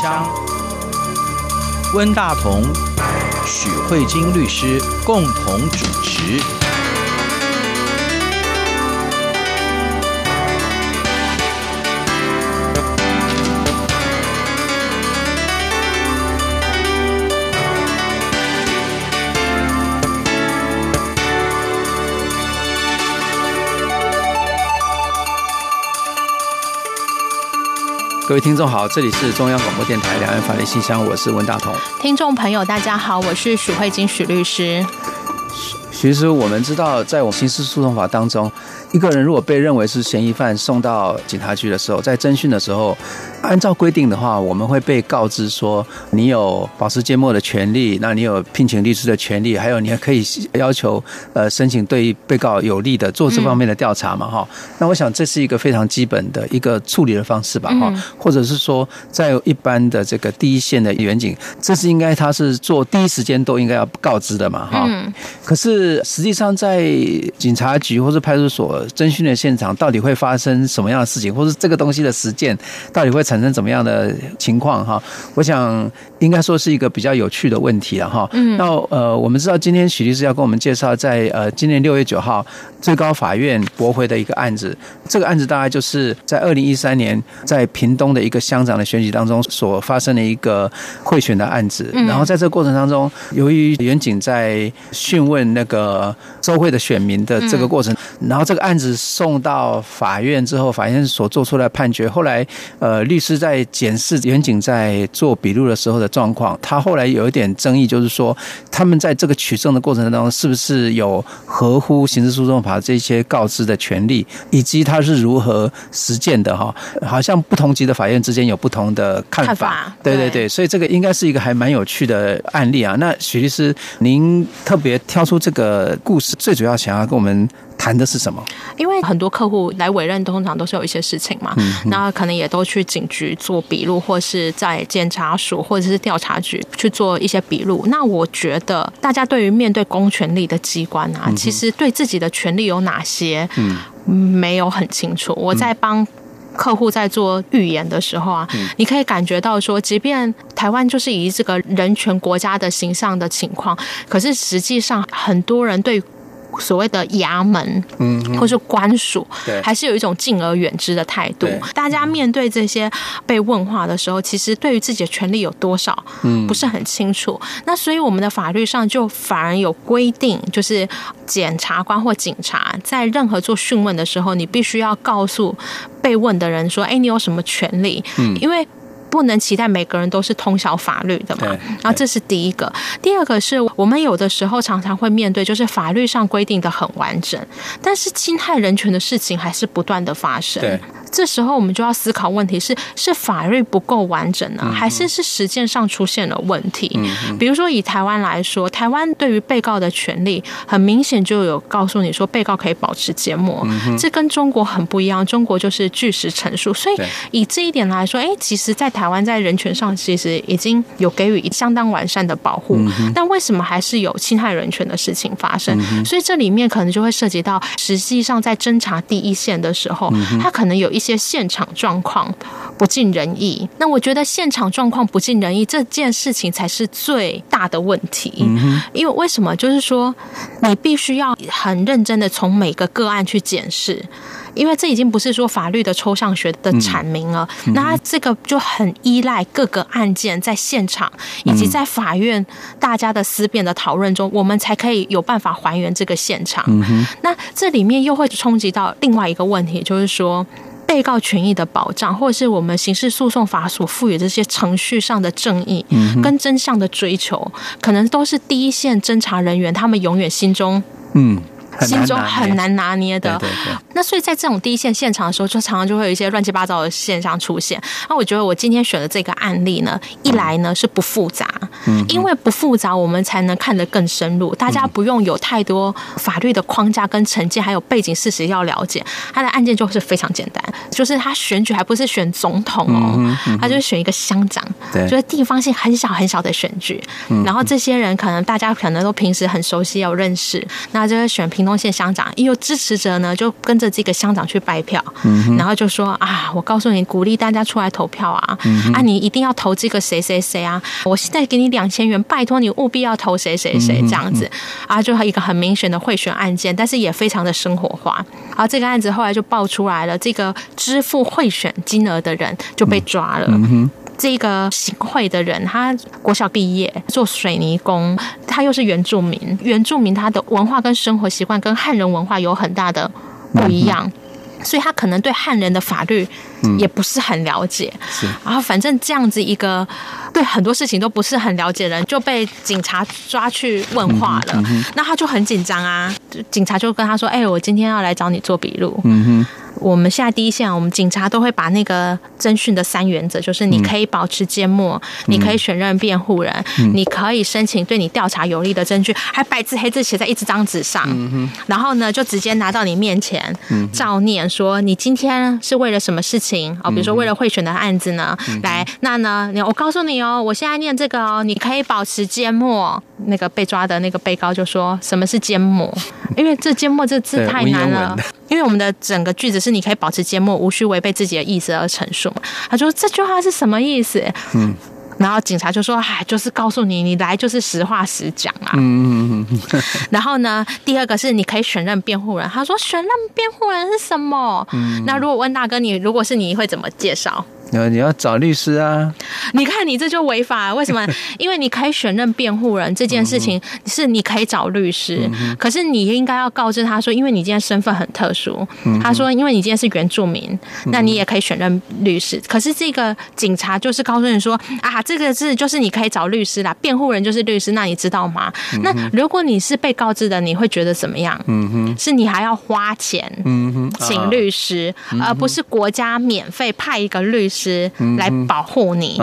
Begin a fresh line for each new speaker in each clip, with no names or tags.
箱，温大同、许慧晶律师共同主持。各位听众好，这里是中央广播电台两岸法律信箱，我是文大同。
听众朋友大家好，我是许慧晶许律师。
其实我们知道，在我们刑事诉讼法当中，一个人如果被认为是嫌疑犯，送到警察局的时候，在侦讯的时候。按照规定的话，我们会被告知说，你有保持缄默的权利，那你有聘请律师的权利，还有你还可以要求呃申请对被告有利的做这方面的调查嘛哈。那我想这是一个非常基本的一个处理的方式吧哈，或者是说在一般的这个第一线的远景，这是应该他是做第一时间都应该要告知的嘛哈。可是实际上在警察局或是派出所侦讯的现场，到底会发生什么样的事情，或是这个东西的实践到底会产生怎么样的情况哈？我想应该说是一个比较有趣的问题了哈。嗯。那呃，我们知道今天许律师要跟我们介绍，在呃今年六月九号最高法院驳回的一个案子。这个案子大概就是在二零一三年在屏东的一个乡长的选举当中所发生的一个贿选的案子。嗯。然后在这个过程当中，由于远景在讯问那个周会的选民的这个过程，然后这个案子送到法院之后，法院所做出来的判决，后来呃律。是在检视员警在做笔录的时候的状况，他后来有一点争议，就是说他们在这个取证的过程当中，是不是有合乎刑事诉讼法这些告知的权利，以及他是如何实践的哈？好像不同级的法院之间有不同的看法。看法对对对，所以这个应该是一个还蛮有趣的案例啊。那许律师，您特别挑出这个故事，最主要想要跟我们。谈的是什么？
因为很多客户来委任，通常都是有一些事情嘛，嗯那可能也都去警局做笔录，或是在检察署或者是调查局去做一些笔录。那我觉得，大家对于面对公权力的机关啊，其实对自己的权利有哪些，没有很清楚。我在帮客户在做预言的时候啊，你可以感觉到说，即便台湾就是以这个人权国家的形象的情况，可是实际上很多人对。所谓的衙门，嗯，或是官署，对，还是有一种敬而远之的态度。大家面对这些被问话的时候，其实对于自己的权利有多少，嗯，不是很清楚。那所以我们的法律上就反而有规定，就是检察官或警察在任何做讯问的时候，你必须要告诉被问的人说：“哎，你有什么权利？”嗯，因为。不能期待每个人都是通晓法律的嘛？然后这是第一个。第二个是我们有的时候常常会面对，就是法律上规定的很完整，但是侵害人权的事情还是不断的发生。对。这时候我们就要思考问题是：是法律不够完整呢，还是是实践上出现了问题？比如说以台湾来说，台湾对于被告的权利很明显就有告诉你说，被告可以保持缄默，这跟中国很不一样。中国就是据实陈述，所以以这一点来说，哎，其实，在台湾在人权上其实已经有给予相当完善的保护，但为什么还是有侵害人权的事情发生？所以这里面可能就会涉及到，实际上在侦查第一线的时候，他可能有一些现场状况不尽人意。那我觉得现场状况不尽人意这件事情才是最大的问题，因为为什么？就是说你必须要很认真的从每个个案去检视。因为这已经不是说法律的抽象学的阐明了，那这个就很依赖各个案件在现场以及在法院大家的思辨的讨论中，我们才可以有办法还原这个现场。那这里面又会冲击到另外一个问题，就是说被告权益的保障，或者是我们刑事诉讼法所赋予这些程序上的正义跟真相的追求，可能都是第一线侦查人员他们永远心中嗯。心中很难拿捏的，对对对，那所以在这种第一线现场的时候，就常常就会有一些乱七八糟的现象出现。那我觉得我今天选的这个案例呢，一来呢是不复杂，因为不复杂，我们才能看得更深入。大家不用有太多法律的框架跟成见，还有背景事实要了解。他的案件就是非常简单，就是他选举还不是选总统哦，他就是选一个乡长，就是地方性很小很小的选举。然后这些人可能大家可能都平时很熟悉有认识，那就是选平。屏东县乡长，也有支持者呢，就跟着这个乡长去拜票，嗯、然后就说啊，我告诉你，鼓励大家出来投票啊，嗯、啊，你一定要投这个谁谁谁啊，我现在给你两千元，拜托你务必要投谁谁谁这样子，嗯、啊，就一个很明显的贿选案件，但是也非常的生活化。然后这个案子后来就爆出来了，这个支付贿选金额的人就被抓了。嗯嗯这个行贿的人，他国小毕业，做水泥工，他又是原住民。原住民他的文化跟生活习惯跟汉人文化有很大的不一样，嗯、所以他可能对汉人的法律也不是很了解。嗯、然后反正这样子一个对很多事情都不是很了解的人，就被警察抓去问话了。嗯嗯、那他就很紧张啊，警察就跟他说：“哎，我今天要来找你做笔录。”嗯哼。我们现在第一线，我们警察都会把那个侦讯的三原则，就是你可以保持缄默，嗯、你可以选任辩护人，嗯、你可以申请对你调查有利的证据，还白字黑字写在一张纸上，嗯、然后呢，就直接拿到你面前，嗯、照念说你今天是为了什么事情？哦，比如说为了贿选的案子呢，嗯、来，那呢，我告诉你哦，我现在念这个哦，你可以保持缄默。那个被抓的那个被告就说什么是缄默，因为这缄默这字太难了，因为我们的整个句子是你可以保持缄默，无需违背自己的意思而陈述嘛。他说这句话是什么意思？嗯，然后警察就说：“哎，就是告诉你，你来就是实话实讲啊。”嗯嗯嗯。然后呢，第二个是你可以选任辩护人。他说：“选任辩护人是什么？”嗯，那如果问大哥你，如果是你会怎么介绍？
你要找律师啊！
你看你这就违法，为什么？因为你可以选任辩护人这件事情是你可以找律师，嗯、可是你应该要告知他说，因为你今天身份很特殊。嗯、他说，因为你今天是原住民，那你也可以选任律师。可是这个警察就是告诉你说啊，这个是就是你可以找律师啦，辩护人就是律师，那你知道吗？嗯、那如果你是被告知的，你会觉得怎么样？嗯哼，是你还要花钱，嗯哼，请律师，而不是国家免费派一个律师。来保护你，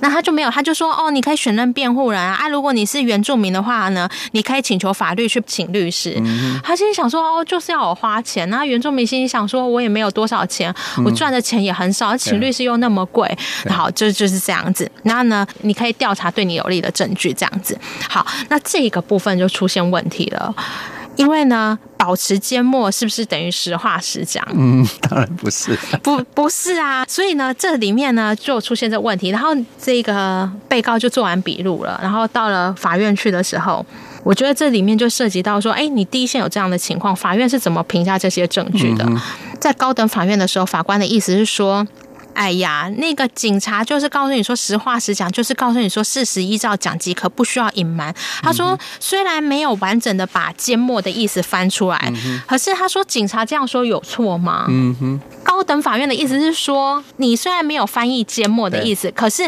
那他就没有，他就说哦，你可以选任辩护人啊，啊，如果你是原住民的话呢，你可以请求法律去请律师。他心里想说哦，就是要我花钱，那原住民心里想说，我也没有多少钱，我赚的钱也很少，请律师又那么贵，好，就就是这样子。然后呢，你可以调查对你有利的证据，这样子。好，那这个部分就出现问题了。因为呢，保持缄默是不是等于实话实讲？
嗯，当然不是，
不不是啊。所以呢，这里面呢就出现这问题。然后这个被告就做完笔录了，然后到了法院去的时候，我觉得这里面就涉及到说，哎，你第一线有这样的情况，法院是怎么评价这些证据的？嗯、在高等法院的时候，法官的意思是说。哎呀，那个警察就是告诉你说实话实讲，就是告诉你说事实依照讲即可，不需要隐瞒。他说虽然没有完整的把缄默的意思翻出来，嗯、可是他说警察这样说有错吗？嗯哼。高等法院的意思是说，你虽然没有翻译缄默的意思，可是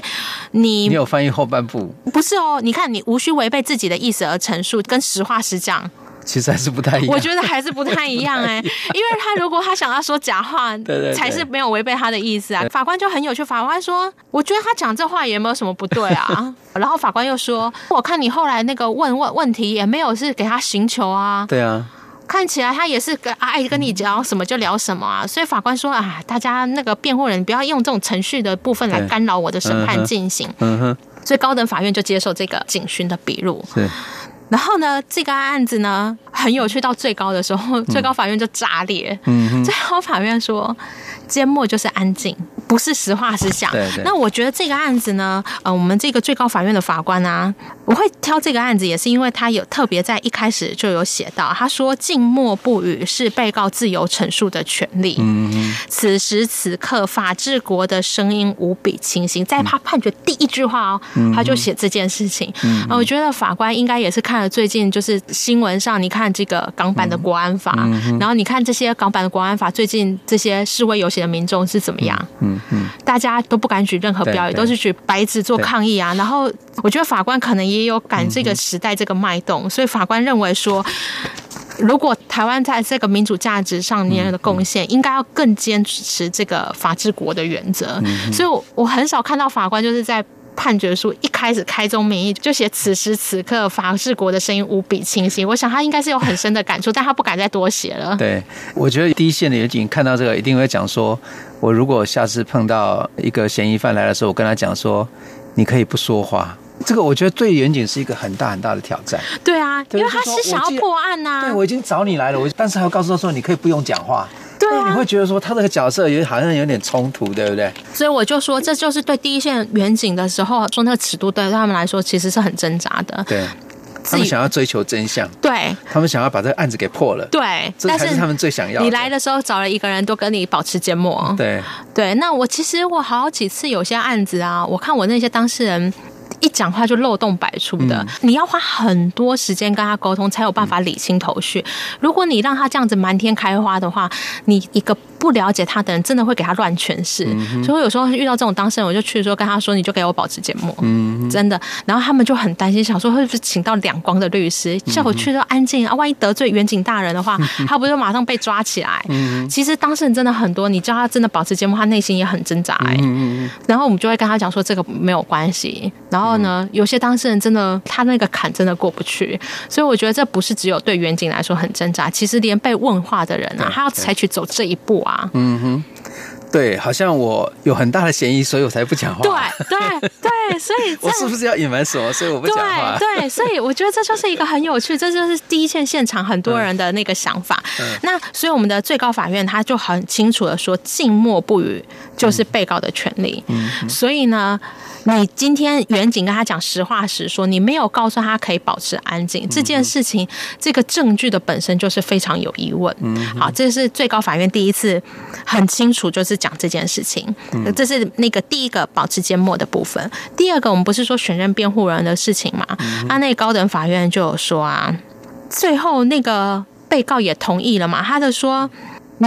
你
你有翻译后半部。
不是哦，你看你无需违背自己的意思而陈述，跟实话实讲。
其实还是不太一样，
我觉得还是不太一样 哎、欸，因为他如果他想要说假话，才是没有违背他的意思啊。法官就很有趣，法官说：“我觉得他讲这话也没有什么不对啊。”然后法官又说：“我看你后来那个问问问题也没有是给他寻求啊。”
对啊，
看起来他也是跟爱跟你聊什么就聊什么啊。所以法官说：“啊，大家那个辩护人不要用这种程序的部分来干扰我的审判进行。”嗯哼，所以高等法院就接受这个警询的笔录。是。然后呢，这个案子呢很有趣，到最高的时候，最高法院就炸裂。嗯，最高法院说，缄默就是安静。不是实话实讲。对对。那我觉得这个案子呢，呃，我们这个最高法院的法官啊，我会挑这个案子，也是因为他有特别在一开始就有写到，他说静默不语是被告自由陈述的权利。嗯嗯。此时此刻，法治国的声音无比清晰。在他判决第一句话哦，他就写这件事情。嗯。我觉得法官应该也是看了最近就是新闻上，你看这个港版的国安法，然后你看这些港版的国安法，最近这些示威游行的民众是怎么样？嗯。嗯，大家都不敢举任何标语，都是举白纸做抗议啊。然后我觉得法官可能也有赶这个时代这个脉动，所以法官认为说，如果台湾在这个民主价值上面的贡献，应该要更坚持这个法治国的原则。所以，我我很少看到法官就是在。判决书一开始开宗明义就写此时此刻法治国的声音无比清晰，我想他应该是有很深的感触，但他不敢再多写了。
对，我觉得第一线的员警看到这个一定会讲说，我如果下次碰到一个嫌疑犯来的时候，我跟他讲说，你可以不说话，这个我觉得对远景是一个很大很大的挑战。
对啊，因为他是想要破案呐、啊。
对，我已经找你来了，我但是还要告诉他说，你可以不用讲话。
对啊，
你会觉得说他这个角色也好像有点冲突，对不对？
所以我就说，这就是对第一线远景的时候说那个尺度，对他们来说其实是很挣扎的。
对。他们想要追求真相，
对，
他们想要把这个案子给破了，
对，
这才是他们最想要的。
你来的时候找了一个人，都跟你保持缄默，
对
对。那我其实我好几次有些案子啊，我看我那些当事人。一讲话就漏洞百出的，嗯、你要花很多时间跟他沟通，才有办法理清头绪。嗯、如果你让他这样子满天开花的话，你一个不了解他的人，真的会给他乱诠释。嗯、所以我有时候遇到这种当事人，我就去说跟他说，你就给我保持缄默，嗯、真的。然后他们就很担心，想说会不会请到两光的律师，叫我去说安静啊，万一得罪远景大人的话，他不就马上被抓起来？嗯、其实当事人真的很多，你叫他真的保持缄默，他内心也很挣扎、欸。嗯、哼然后我们就会跟他讲说，这个没有关系。然后呢，有些当事人真的他那个坎真的过不去，所以我觉得这不是只有对远景来说很挣扎，其实连被问话的人啊，他要采取走这一步啊。嗯哼。
对，好像我有很大的嫌疑，所以我才不讲话。
对对对，所以
我是不是要隐瞒什么？所以我不讲话。
对对，所以我觉得这就是一个很有趣，这就是第一线现场很多人的那个想法。那所以我们的最高法院他就很清楚的说，静默不语就是被告的权利。嗯嗯、所以呢，你今天远景跟他讲实话实说，你没有告诉他可以保持安静，这件事情，这个证据的本身就是非常有疑问。嗯、好，这是最高法院第一次很清楚，就是。讲这件事情，这是那个第一个保持缄默的部分。第二个，我们不是说选任辩护人的事情嘛？啊那高等法院就有说啊，最后那个被告也同意了嘛？他就说。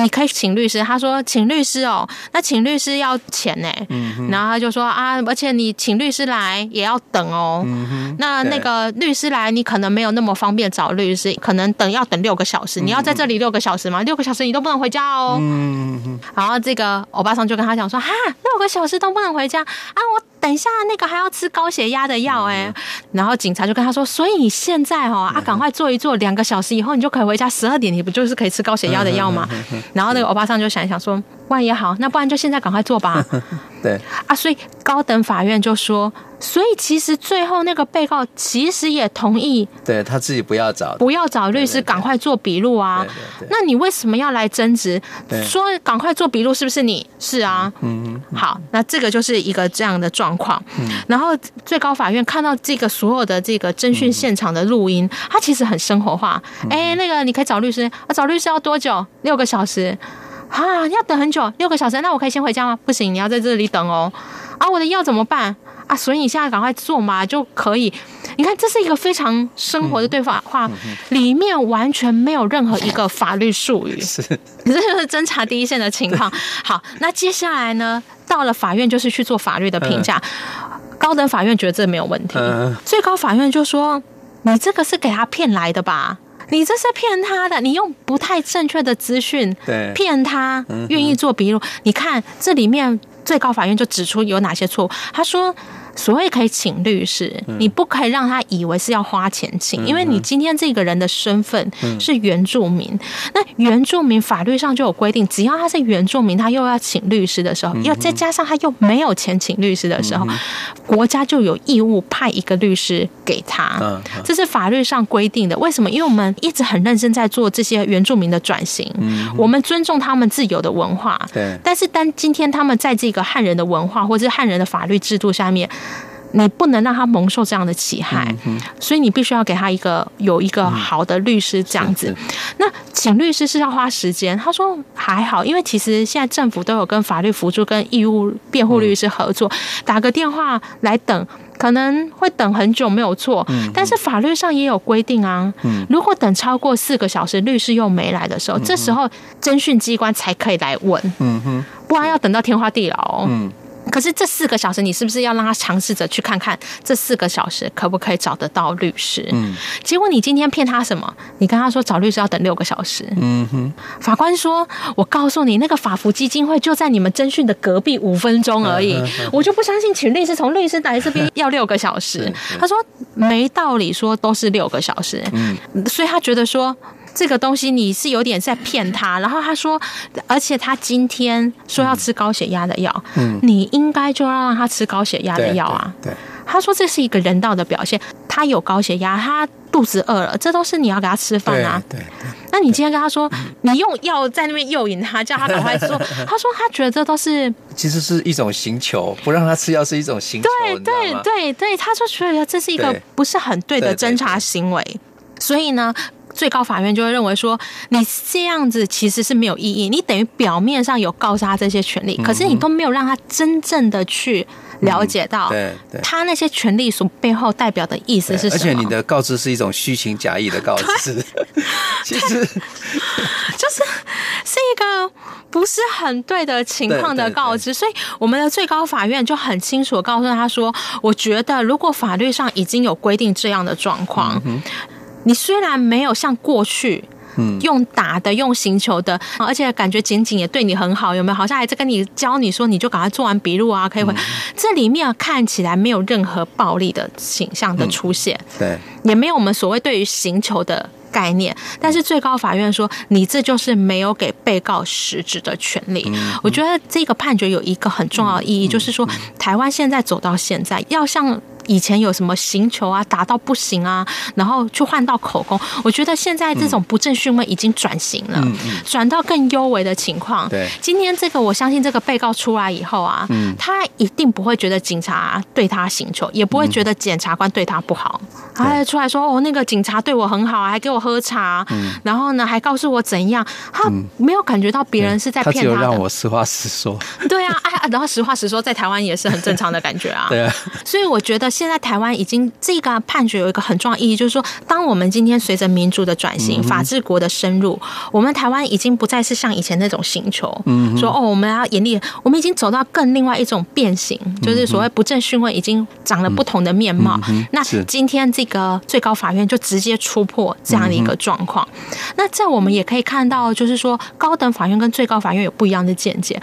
你可以请律师，他说请律师哦，那请律师要钱呢，嗯、然后他就说啊，而且你请律师来也要等哦，嗯、那那个律师来，你可能没有那么方便找律师，可能等要等六个小时，你要在这里六个小时吗？六个小时你都不能回家哦，嗯、哼然后这个欧巴桑就跟他讲说，哈，六个小时都不能回家。啊，我。等一下，那个还要吃高血压的药哎，然后警察就跟他说：“所以你现在哦啊，赶快做一做，两个小时以后你就可以回家。十二点你不就是可以吃高血压的药吗？”然后那个欧巴桑就想一想说：“万也好，那不然就现在赶快做吧。”对啊，所以高等法院就说。所以其实最后那个被告其实也同意，
对他自己不要找，
不要找律师，赶快做笔录啊。那你为什么要来争执？说赶快做笔录是不是你？是啊。嗯嗯。好，那这个就是一个这样的状况。嗯。然后最高法院看到这个所有的这个侦讯现场的录音，它其实很生活化。哎，那个你可以找律师啊，找律师要多久？六个小时啊？要等很久？六个小时？那我可以先回家吗？不行，你要在这里等哦。啊，我的药怎么办？啊，所以你现在赶快做嘛，就可以。你看，这是一个非常生活的对话，话里面完全没有任何一个法律术语，是，这就是侦查第一线的情况。好，那接下来呢，到了法院就是去做法律的评价。高等法院觉得这没有问题，最高法院就说：“你这个是给他骗来的吧？你这是骗他的，你用不太正确的资讯骗他，愿意做笔录。你看这里面。”最高法院就指出有哪些错误，他说。所谓可以请律师，你不可以让他以为是要花钱请，因为你今天这个人的身份是原住民，那原住民法律上就有规定，只要他是原住民，他又要请律师的时候，要再加上他又没有钱请律师的时候，国家就有义务派一个律师给他，这是法律上规定的。为什么？因为我们一直很认真在做这些原住民的转型，我们尊重他们自由的文化，对。但是当今天他们在这个汉人的文化或者是汉人的法律制度下面。你不能让他蒙受这样的侵害，嗯、所以你必须要给他一个有一个好的律师这样子。嗯、那请律师是要花时间，他说还好，因为其实现在政府都有跟法律辅助跟义务辩护律师合作，嗯、打个电话来等，可能会等很久没有错。嗯、但是法律上也有规定啊，嗯、如果等超过四个小时，律师又没来的时候，嗯、这时候侦讯机关才可以来问，嗯、哼不然要等到天荒地老。嗯可是这四个小时，你是不是要让他尝试着去看看这四个小时可不可以找得到律师？嗯，结果你今天骗他什么？你跟他说找律师要等六个小时。嗯哼，法官说：“我告诉你，那个法服基金会就在你们侦讯的隔壁五分钟而已，我就不相信请律师从律师来这边要六个小时。”他说：“没道理，说都是六个小时。”嗯，所以他觉得说。这个东西你是有点在骗他，然后他说，而且他今天说要吃高血压的药，嗯，你应该就要让他吃高血压的药啊，对，对，他说这是一个人道的表现。他有高血压，他肚子饿了，这都是你要给他吃饭啊。
对，对，
那你今天跟他说，你用药在那边诱引他，叫他赶快做，他说他觉得这都是
其实是一种刑求，不让他吃药是一种刑求。
对对对对，他就觉得这是一个不是很对的侦查行为，所以呢。最高法院就会认为说，你这样子其实是没有意义，你等于表面上有告诉他这些权利，可是你都没有让他真正的去了解到，对对，他那些权利所背后代表的意思是什么？而
且你的告知是一种虚情假意的告知，其实。
就是是一个不是很对的情况的告知，所以我们的最高法院就很清楚的告诉他说，我觉得如果法律上已经有规定这样的状况。你虽然没有像过去，嗯，用打的、用行球的，而且感觉检警也对你很好，有没有？好像还在跟你教你说，你就赶快做完笔录啊，可以回。这里面看起来没有任何暴力的倾向的出现，对，也没有我们所谓对于行球的概念。但是最高法院说，你这就是没有给被告实质的权利。我觉得这个判决有一个很重要的意义，就是说，台湾现在走到现在，要像。以前有什么行球啊，打到不行啊，然后去换到口供。我觉得现在这种不正讯问已经转型了，转到更优微的情况。对，今天这个我相信这个被告出来以后啊，他一定不会觉得警察对他行球，也不会觉得检察官对他不好。他还出来说哦，那个警察对我很好，还给我喝茶，然后呢还告诉我怎样，他没有感觉到别人是在骗他。他只有
让我实话实说。
对啊，哎，然后实话实说在台湾也是很正常的感觉啊。对啊，所以我觉得。现在台湾已经这个判决有一个很重要意义，就是说，当我们今天随着民主的转型、法治国的深入，我们台湾已经不再是像以前那种刑求，说哦，我们要严厉，我们已经走到更另外一种变形，就是所谓不正讯问已经长了不同的面貌。那今天这个最高法院就直接突破这样的一个状况。那在我们也可以看到，就是说高等法院跟最高法院有不一样的见解。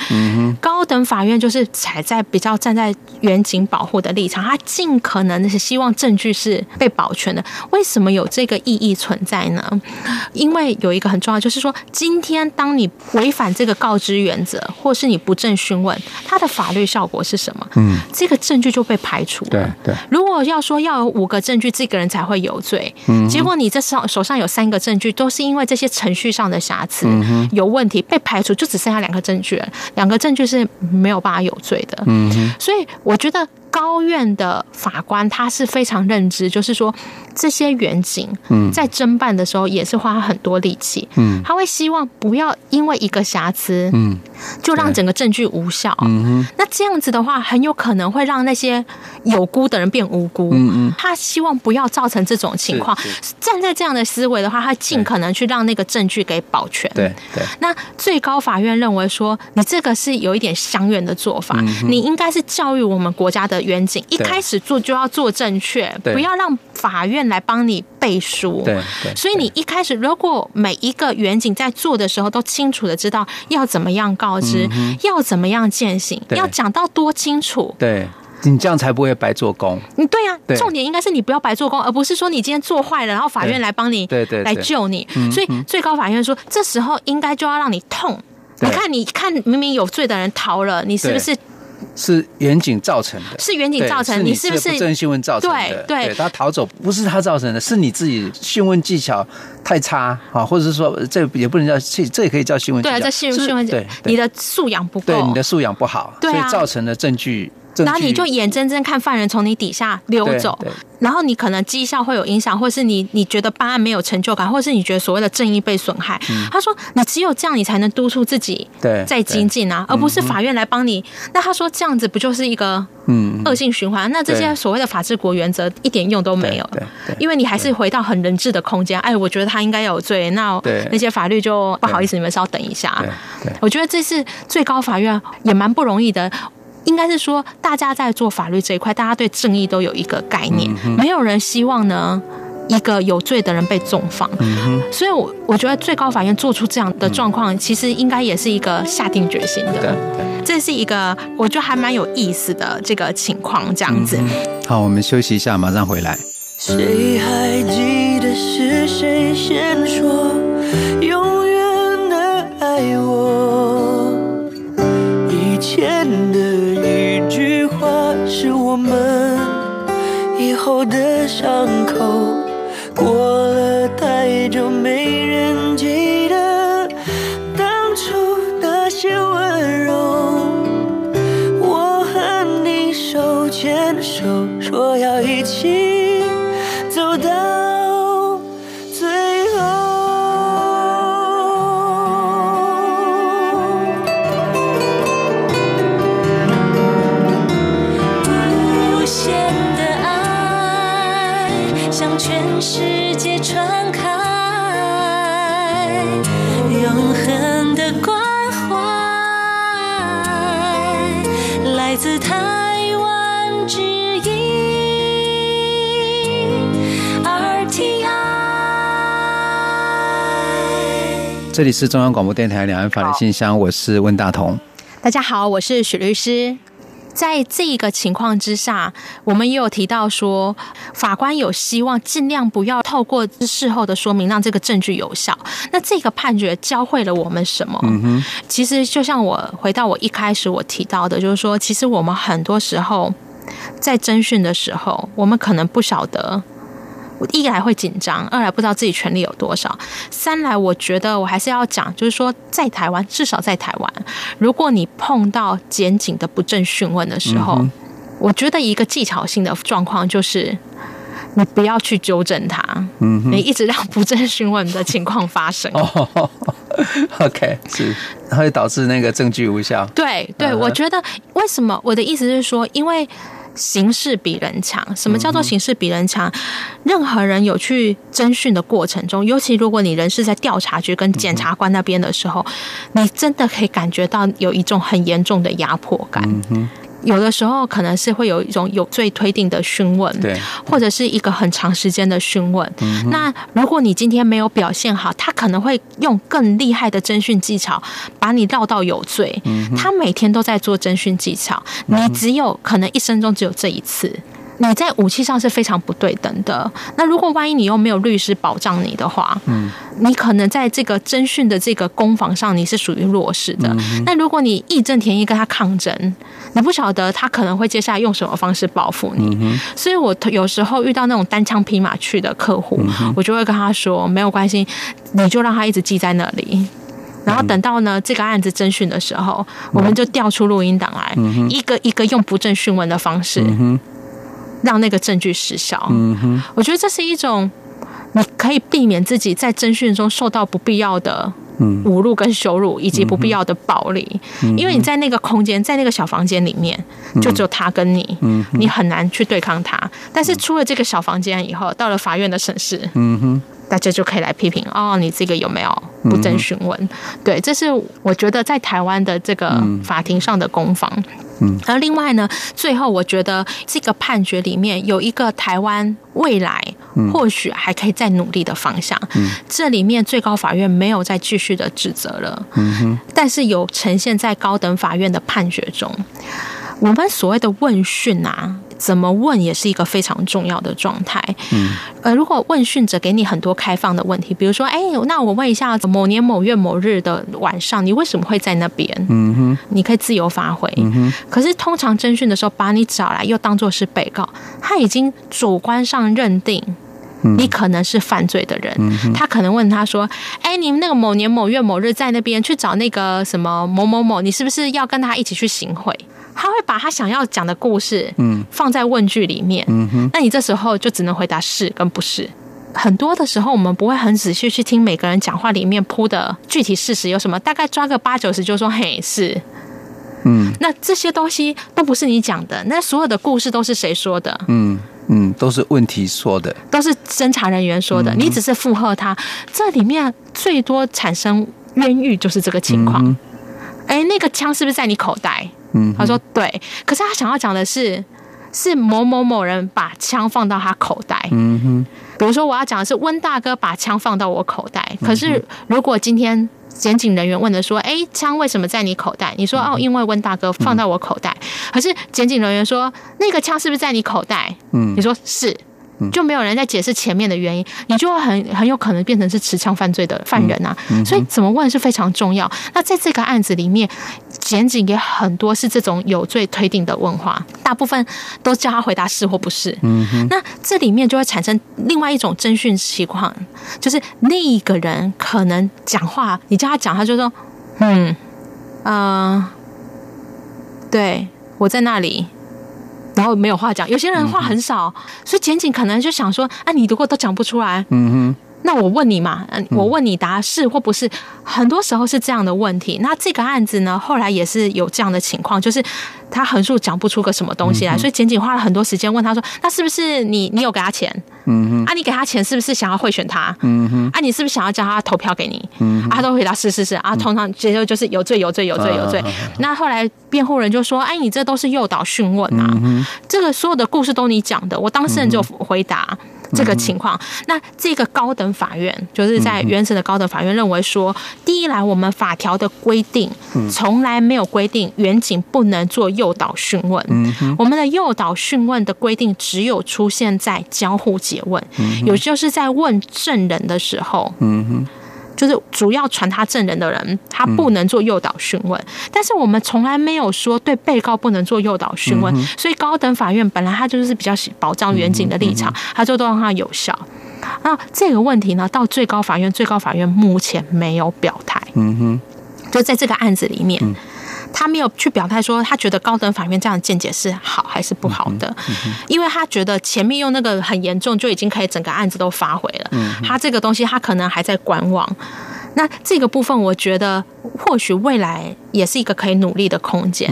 高等法院就是踩在比较站在远景保护的立场，他尽。可能是希望证据是被保全的。为什么有这个意义存在呢？因为有一个很重要，就是说，今天当你违反这个告知原则，或是你不正询问，它的法律效果是什么？嗯，这个证据就被排除了。对对。如果要说要有五个证据，这个人才会有罪，嗯，结果你这手手上有三个证据，都是因为这些程序上的瑕疵有问题被排除，就只剩下两个证据了，两个证据是没有办法有罪的。嗯，所以我觉得。高院的法官他是非常认知，就是说这些远景，嗯。在侦办的时候也是花很多力气，嗯，他会希望不要因为一个瑕疵，嗯，就让整个证据无效，嗯，那这样子的话，很有可能会让那些有辜的人变无辜，嗯嗯，他希望不要造成这种情况，站在这样的思维的话，他尽可能去让那个证据给保全，对对。那最高法院认为说，你这个是有一点相远的做法，你应该是教育我们国家的。员警一开始做就要做正确，不要让法院来帮你背书。对，所以你一开始如果每一个远景在做的时候都清楚的知道要怎么样告知，嗯、要怎么样践行，要讲到多清楚。对，
你这样才不会白做工。
你对呀、啊，重点应该是你不要白做工，而不是说你今天做坏了，然后法院来帮你，对对，来救你。所以最高法院说，这时候应该就要让你痛。你看，你看，明明有罪的人逃了，你是不是？
是远景造成的，
是远景造成的，你是不是
不正新闻造成的？对对，对，他逃走不是他造成的，是你自己讯问技巧太差啊，或者是说这也不能叫这，这也可以叫新闻技巧。对，这讯讯问对，你的素养不够，对，你的素养不好，所以造成的证据。
然后你就眼睁睁看犯人从你底下溜走，然后你可能绩效会有影响，或是你你觉得办案没有成就感，或是你觉得所谓的正义被损害。嗯、他说，你只有这样，你才能督促自己再精进啊，而不是法院来帮你。那他说这样子不就是一个恶性循环？那这些所谓的法治国原则一点用都没有，因为你还是回到很人治的空间。哎，我觉得他应该有罪，那那些法律就不好意思，你们稍等一下。我觉得这是最高法院也蛮不容易的。应该是说，大家在做法律这一块，大家对正义都有一个概念，没有人希望呢一个有罪的人被重放。所以，我我觉得最高法院做出这样的状况，其实应该也是一个下定决心的。这是一个我觉得还蛮有意思的这个情况，这样子。
好，我们休息一下，马上回来。谁还记得是谁先说这里是中央广播电台两岸法律信箱，我是温大同。
大家好，我是许律师。在这个情况之下，我们也有提到说，法官有希望尽量不要透过事后的说明让这个证据有效。那这个判决教会了我们什么？嗯哼，其实就像我回到我一开始我提到的，就是说，其实我们很多时候在侦讯的时候，我们可能不晓得。一来会紧张，二来不知道自己权利有多少，三来我觉得我还是要讲，就是说在台湾，至少在台湾，如果你碰到检警的不正讯问的时候，嗯、我觉得一个技巧性的状况就是，你不要去纠正他，嗯，你一直让不正讯问的情况发生。
哦，OK，是，会导致那个证据无效。
对对，我觉得为什么？我的意思是说，因为。形势比人强，什么叫做形势比人强？任何人有去侦讯的过程中，尤其如果你人是在调查局跟检察官那边的时候，你真的可以感觉到有一种很严重的压迫感。有的时候可能是会有一种有罪推定的询问，对，或者是一个很长时间的询问。嗯。那如果你今天没有表现好，他可能会用更厉害的侦讯技巧把你绕到有罪。嗯。他每天都在做侦讯技巧，你只有可能一生中只有这一次。你在武器上是非常不对等的。那如果万一你又没有律师保障你的话，嗯，你可能在这个侦讯的这个攻防上你是属于弱势的。那如果你义正言辞跟他抗争，你不晓得他可能会接下来用什么方式报复你。所以我有时候遇到那种单枪匹马去的客户，我就会跟他说没有关系，你就让他一直记在那里，然后等到呢这个案子侦讯的时候，我们就调出录音档来，一个一个用不正讯问的方式。让那个证据失效。嗯哼，我觉得这是一种你可以避免自己在侦讯中受到不必要的侮辱跟羞辱，以及不必要的暴力。因为你在那个空间，在那个小房间里面，就只有他跟你，你很难去对抗他。但是出了这个小房间以后，到了法院的审视，嗯哼，大家就可以来批评哦，你这个有没有不正讯问？对，这是我觉得在台湾的这个法庭上的攻防。嗯，而另外呢，最后我觉得这个判决里面有一个台湾未来或许还可以再努力的方向。嗯，这里面最高法院没有再继续的指责了。嗯哼，但是有呈现在高等法院的判决中，我们所谓的问讯啊。怎么问也是一个非常重要的状态。嗯，呃，如果问讯者给你很多开放的问题，比如说，哎，那我问一下，某年某月某日的晚上，你为什么会在那边？嗯哼，你可以自由发挥。嗯哼，可是通常侦讯的时候，把你找来又当作是被告，他已经主观上认定你可能是犯罪的人。嗯，他可能问他说，哎，你们那个某年某月某日在那边去找那个什么某某某，你是不是要跟他一起去行贿？他会把他想要讲的故事，嗯，放在问句里面，嗯哼，那你这时候就只能回答是跟不是。很多的时候，我们不会很仔细去听每个人讲话里面铺的具体事实有什么，大概抓个八九十就说嘿是，嗯，那这些东西都不是你讲的，那所有的故事都是谁说的？嗯
嗯，都是问题说的，
都是侦查人员说的，你只是附和他。这里面最多产生冤狱就是这个情况。哎，那个枪是不是在你口袋？嗯，他说对，可是他想要讲的是，是某某某人把枪放到他口袋。嗯哼，比如说我要讲的是温大哥把枪放到我口袋，可是如果今天检警人员问的说，哎，枪为什么在你口袋？你说哦，因为温大哥放到我口袋。可是检警人员说，那个枪是不是在你口袋？嗯，你说是，就没有人在解释前面的原因，你就会很很有可能变成是持枪犯罪的犯人啊。所以怎么问是非常重要。那在这个案子里面，检警也很多是这种有罪推定的问话，大部分都叫他回答是或不是。那这里面就会产生另外一种侦讯情况，就是那一个人可能讲话，你叫他讲，他就说嗯，呃，对，我在那里。然后没有话讲，有些人话很少，嗯、所以检警可能就想说：啊，你如果都讲不出来，嗯哼，那我问你嘛，嗯，我问你答是或不是，很多时候是这样的问题。那这个案子呢，后来也是有这样的情况，就是。他横竖讲不出个什么东西来，所以检警花了很多时间问他说：“那是不是你？你有给他钱？嗯哼，啊，你给他钱是不是想要贿选他？嗯哼，啊，你是不是想要叫他投票给你？嗯，啊，他都回答是是是啊，通常接着就是有罪有罪有罪有罪。那后来辩护人就说：哎，你这都是诱导讯问啊，这个所有的故事都你讲的。我当事人就回答。”这个情况，那这个高等法院就是在原审的高等法院认为说，第一来，我们法条的规定从来没有规定员警不能做诱导讯问，我们的诱导讯问的规定只有出现在交互诘问，也就是在问证人的时候。就是主要传他证人的人，他不能做诱导讯问，但是我们从来没有说对被告不能做诱导讯问，所以高等法院本来他就是比较保障远景的立场，他就都让他有效。那这个问题呢，到最高法院，最高法院目前没有表态。嗯哼，就在这个案子里面。他没有去表态说他觉得高等法院这样的见解是好还是不好的，因为他觉得前面用那个很严重就已经可以整个案子都发回了，他这个东西他可能还在观望。那这个部分我觉得或许未来也是一个可以努力的空间，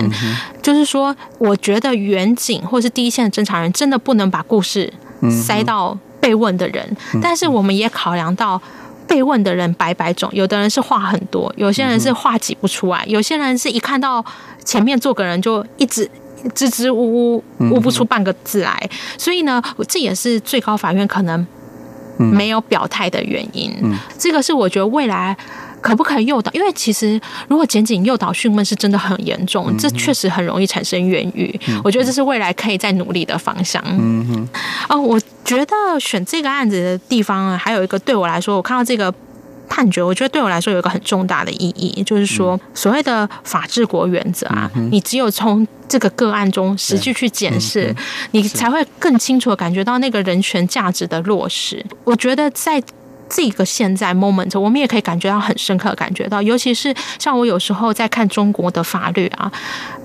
就是说我觉得远景或是第一线的侦查人真的不能把故事塞到被问的人，但是我们也考量到。被问的人百百种，有的人是话很多，有些人是话挤不出来，有些人是一看到前面坐个人就一直支支吾吾，悟不出半个字来。所以呢，这也是最高法院可能没有表态的原因。这个是我觉得未来。可不可以诱导？因为其实如果检警诱导讯问是真的很严重，这确实很容易产生冤狱。我觉得这是未来可以再努力的方向。嗯哼。哦，我觉得选这个案子的地方还有一个对我来说，我看到这个判决，我觉得对我来说有一个很重大的意义，就是说所谓的法治国原则啊，你只有从这个个案中实际去检视，你才会更清楚的感觉到那个人权价值的落实。我觉得在。这个现在 moment，我们也可以感觉到很深刻，感觉到，尤其是像我有时候在看中国的法律啊，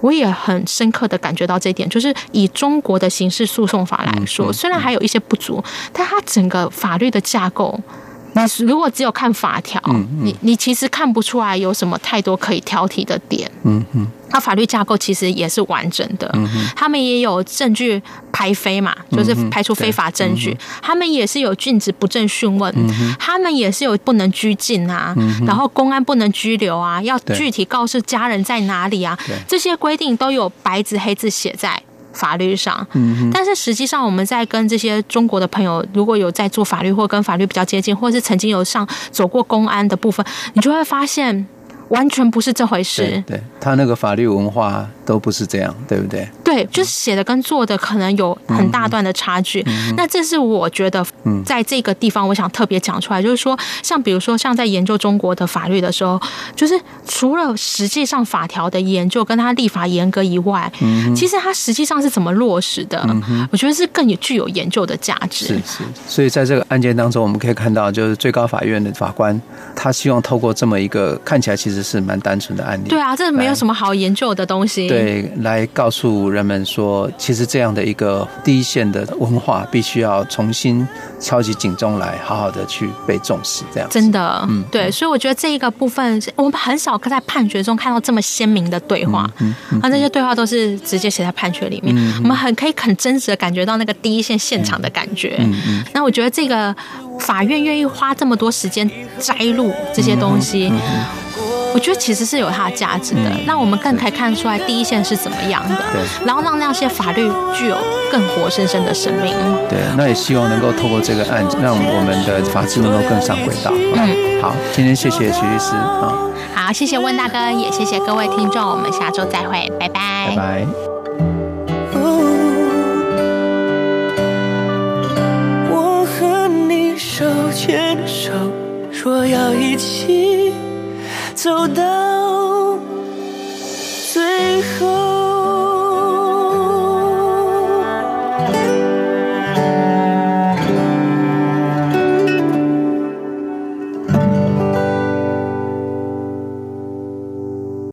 我也很深刻的感觉到这一点，就是以中国的刑事诉讼法来说，虽然还有一些不足，但它整个法律的架构。你如果只有看法条，你你其实看不出来有什么太多可以挑剔的点。嗯嗯，它法律架构其实也是完整的。嗯哼，他们也有证据排非嘛，就是排除非法证据。他们也是有禁止不正讯问。他们也是有不能拘禁啊，然后公安不能拘留啊，要具体告诉家人在哪里啊，这些规定都有白纸黑字写在。法律上，但是实际上我们在跟这些中国的朋友，如果有在做法律或跟法律比较接近，或是曾经有上走过公安的部分，你就会发现完全不是这回事。对，
对他那个法律文化都不是这样，对不对？
对，就是写的跟做的可能有很大段的差距。那这是我觉得，在这个地方，我想特别讲出来，就是说，像比如说，像在研究中国的法律的时候，就是除了实际上法条的研究跟他立法严格以外，嗯、其实他实际上是怎么落实的，嗯、我觉得是更有具有研究的价值。
是是，所以在这个案件当中，我们可以看到，就是最高法院的法官，他希望透过这么一个看起来其实是蛮单纯的案例，
对啊，这没有什么好研究的东西，
对，来告诉人。们说，其实这样的一个第一线的文化，必须要重新敲起警钟来，好好的去被重视。这样
真的，嗯，对，所以我觉得这一个部分，我们很少在判决中看到这么鲜明的对话。嗯，那这些对话都是直接写在判决里面，我们很可以很真实的感觉到那个第一线现场的感觉。嗯嗯。那我觉得这个法院愿意花这么多时间摘录这些东西。我觉得其实是有它的价值的，让我们更可以看出来第一线是怎么样的，对，然后让那些法律具有更活生生的生命。
对，那也希望能够透过这个案子，让我们的法治能够更上轨道。嗯，好，今天谢谢徐律师啊，
好，谢谢温大哥，也谢谢各位听众，我们下周再会，拜拜，
拜拜。
手牵手，说要一起走到最后。